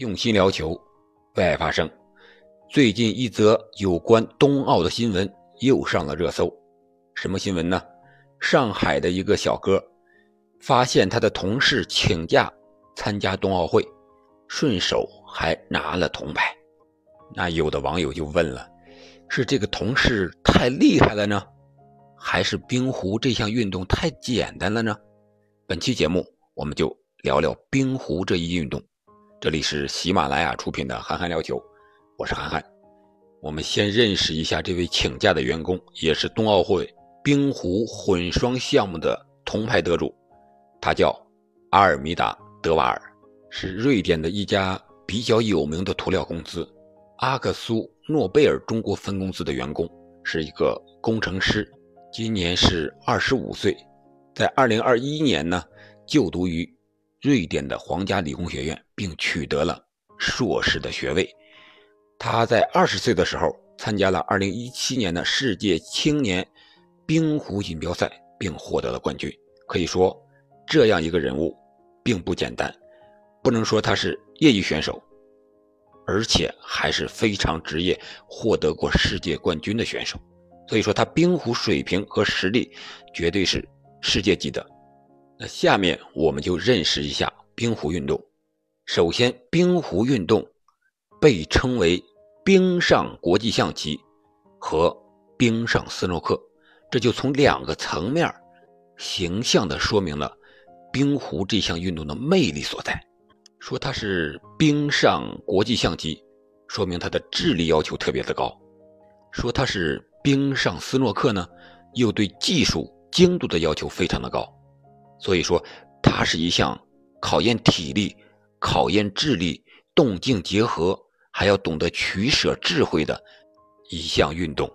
用心聊球，为爱发声。最近一则有关冬奥的新闻又上了热搜。什么新闻呢？上海的一个小哥发现他的同事请假参加冬奥会，顺手还拿了铜牌。那有的网友就问了：是这个同事太厉害了呢，还是冰壶这项运动太简单了呢？本期节目我们就聊聊冰壶这一运动。这里是喜马拉雅出品的《憨憨聊球》，我是憨憨。我们先认识一下这位请假的员工，也是冬奥会冰壶混双项目的铜牌得主。他叫阿尔米达·德瓦尔，是瑞典的一家比较有名的涂料公司阿克苏诺贝尔中国分公司的员工，是一个工程师。今年是二十五岁，在二零二一年呢就读于。瑞典的皇家理工学院，并取得了硕士的学位。他在二十岁的时候参加了二零一七年的世界青年冰壶锦标赛，并获得了冠军。可以说，这样一个人物并不简单。不能说他是业余选手，而且还是非常职业，获得过世界冠军的选手。所以说，他冰壶水平和实力绝对是世界级的。那下面我们就认识一下冰壶运动。首先，冰壶运动被称为冰上国际象棋和冰上斯诺克，这就从两个层面形象地说明了冰壶这项运动的魅力所在。说它是冰上国际象棋，说明它的智力要求特别的高；说它是冰上斯诺克呢，又对技术精度的要求非常的高。所以说，它是一项考验体力、考验智力、动静结合，还要懂得取舍智慧的一项运动。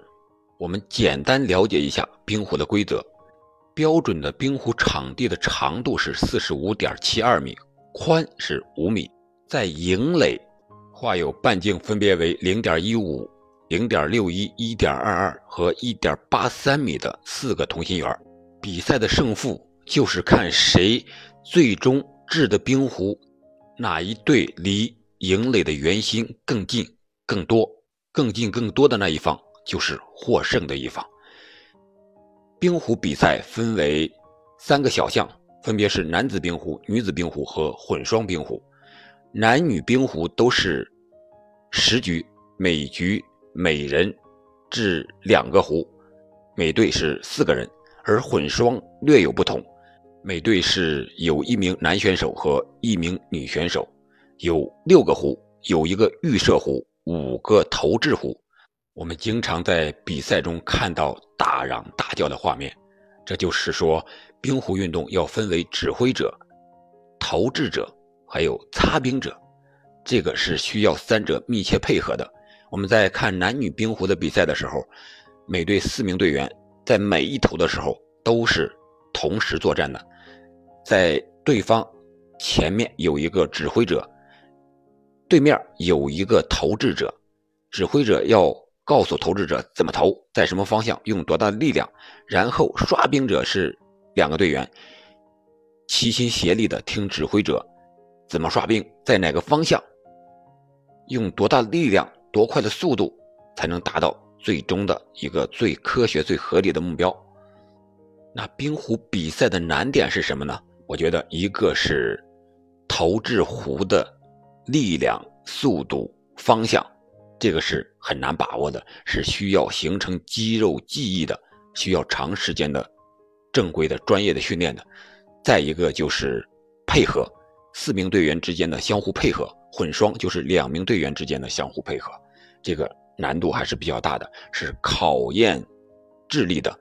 我们简单了解一下冰壶的规则：标准的冰壶场地的长度是四十五点七二米，宽是五米，在营垒画有半径分别为零点一五、零点六一、一点二二和一点八三米的四个同心圆。比赛的胜负。就是看谁最终掷的冰壶，哪一队离营垒的圆心更近、更多、更近、更多的那一方就是获胜的一方。冰壶比赛分为三个小项，分别是男子冰壶、女子冰壶和混双冰壶。男女冰壶都是十局，每局每人掷两个壶，每队是四个人，而混双略有不同。每队是有一名男选手和一名女选手，有六个壶，有一个预设壶，五个投掷壶。我们经常在比赛中看到大嚷大叫的画面，这就是说，冰壶运动要分为指挥者、投掷者，还有擦冰者，这个是需要三者密切配合的。我们在看男女冰壶的比赛的时候，每队四名队员在每一投的时候都是同时作战的。在对方前面有一个指挥者，对面有一个投掷者，指挥者要告诉投掷者怎么投，在什么方向用多大的力量，然后刷冰者是两个队员，齐心协力的听指挥者怎么刷冰，在哪个方向，用多大的力量，多快的速度，才能达到最终的一个最科学、最合理的目标。那冰壶比赛的难点是什么呢？我觉得一个是投掷壶的力量、速度、方向，这个是很难把握的，是需要形成肌肉记忆的，需要长时间的正规的专业的训练的。再一个就是配合，四名队员之间的相互配合，混双就是两名队员之间的相互配合，这个难度还是比较大的，是考验智力的，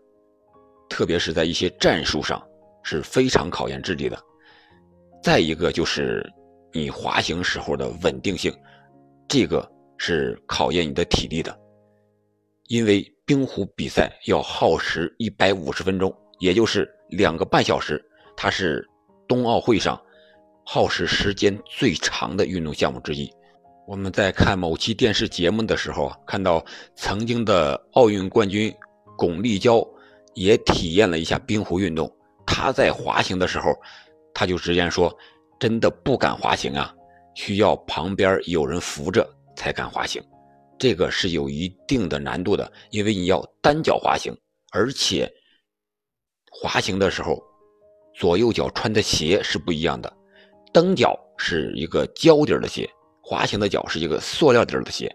特别是在一些战术上。是非常考验智力的。再一个就是你滑行时候的稳定性，这个是考验你的体力的。因为冰壶比赛要耗时一百五十分钟，也就是两个半小时，它是冬奥会上耗时时间最长的运动项目之一。我们在看某期电视节目的时候啊，看到曾经的奥运冠军巩立姣也体验了一下冰壶运动。他在滑行的时候，他就直言说：“真的不敢滑行啊，需要旁边有人扶着才敢滑行，这个是有一定的难度的，因为你要单脚滑行，而且滑行的时候左右脚穿的鞋是不一样的，蹬脚是一个胶底的鞋，滑行的脚是一个塑料底的鞋。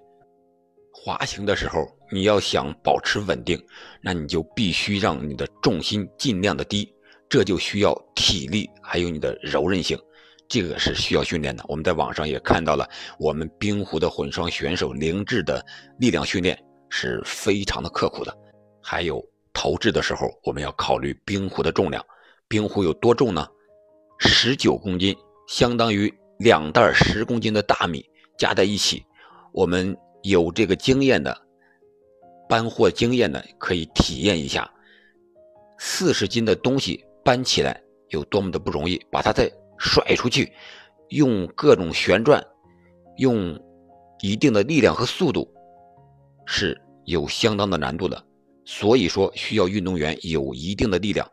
滑行的时候，你要想保持稳定，那你就必须让你的重心尽量的低，这就需要体力，还有你的柔韧性。这个是需要训练的。我们在网上也看到了，我们冰壶的混双选手凌志的力量训练是非常的刻苦的。还有投掷的时候，我们要考虑冰壶的重量。冰壶有多重呢？十九公斤，相当于两袋十公斤的大米加在一起。我们有这个经验的搬货经验的，可以体验一下，四十斤的东西搬起来有多么的不容易，把它再。甩出去，用各种旋转，用一定的力量和速度，是有相当的难度的。所以说，需要运动员有一定的力量，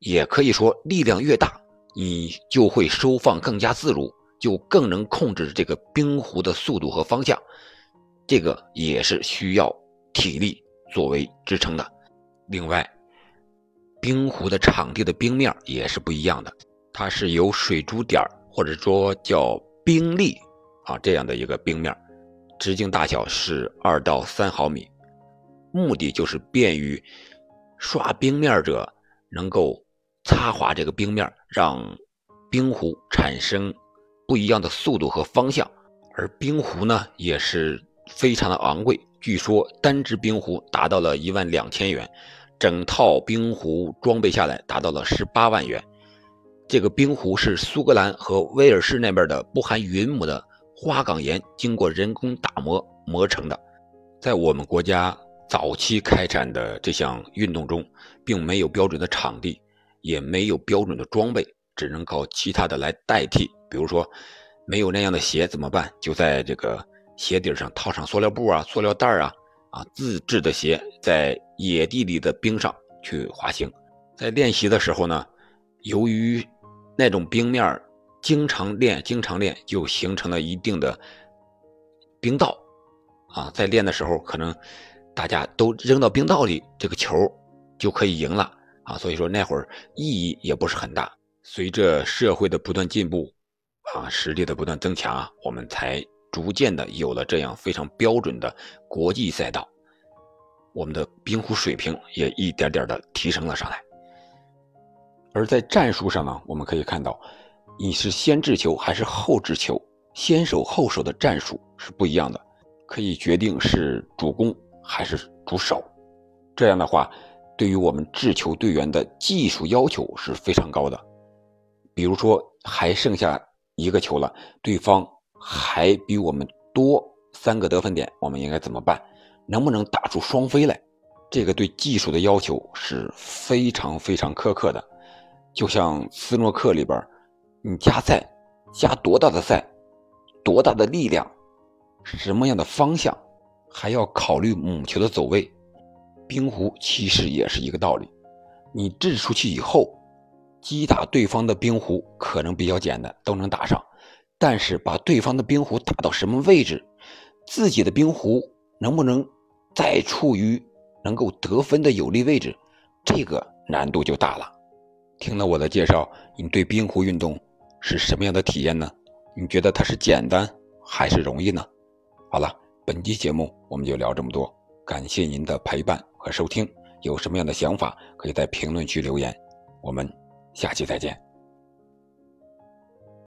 也可以说，力量越大，你就会收放更加自如，就更能控制这个冰壶的速度和方向。这个也是需要体力作为支撑的。另外，冰壶的场地的冰面也是不一样的。它是由水珠点或者说叫冰粒啊这样的一个冰面，直径大小是二到三毫米，目的就是便于刷冰面者能够擦滑这个冰面，让冰壶产生不一样的速度和方向。而冰壶呢也是非常的昂贵，据说单只冰壶达到了一万两千元，整套冰壶装备下来达到了十八万元。这个冰壶是苏格兰和威尔士那边的不含云母的花岗岩经过人工打磨磨成的。在我们国家早期开展的这项运动中，并没有标准的场地，也没有标准的装备，只能靠其他的来代替。比如说，没有那样的鞋怎么办？就在这个鞋底上套上塑料布啊、塑料袋啊，啊，自制的鞋，在野地里的冰上去滑行。在练习的时候呢，由于那种冰面经常练，经常练，就形成了一定的冰道啊。在练的时候，可能大家都扔到冰道里，这个球就可以赢了啊。所以说那会儿意义也不是很大。随着社会的不断进步啊，实力的不断增强啊，我们才逐渐的有了这样非常标准的国际赛道，我们的冰壶水平也一点点的提升了上来。而在战术上呢，我们可以看到，你是先掷球还是后掷球，先手后手的战术是不一样的，可以决定是主攻还是主守。这样的话，对于我们掷球队员的技术要求是非常高的。比如说，还剩下一个球了，对方还比我们多三个得分点，我们应该怎么办？能不能打出双飞来？这个对技术的要求是非常非常苛刻的。就像斯诺克里边，你加赛，加多大的赛，多大的力量，什么样的方向，还要考虑母球的走位。冰壶其实也是一个道理，你掷出去以后，击打对方的冰壶可能比较简单，都能打上。但是把对方的冰壶打到什么位置，自己的冰壶能不能再处于能够得分的有利位置，这个难度就大了。听了我的介绍，你对冰壶运动是什么样的体验呢？你觉得它是简单还是容易呢？好了，本期节目我们就聊这么多，感谢您的陪伴和收听。有什么样的想法，可以在评论区留言。我们下期再见。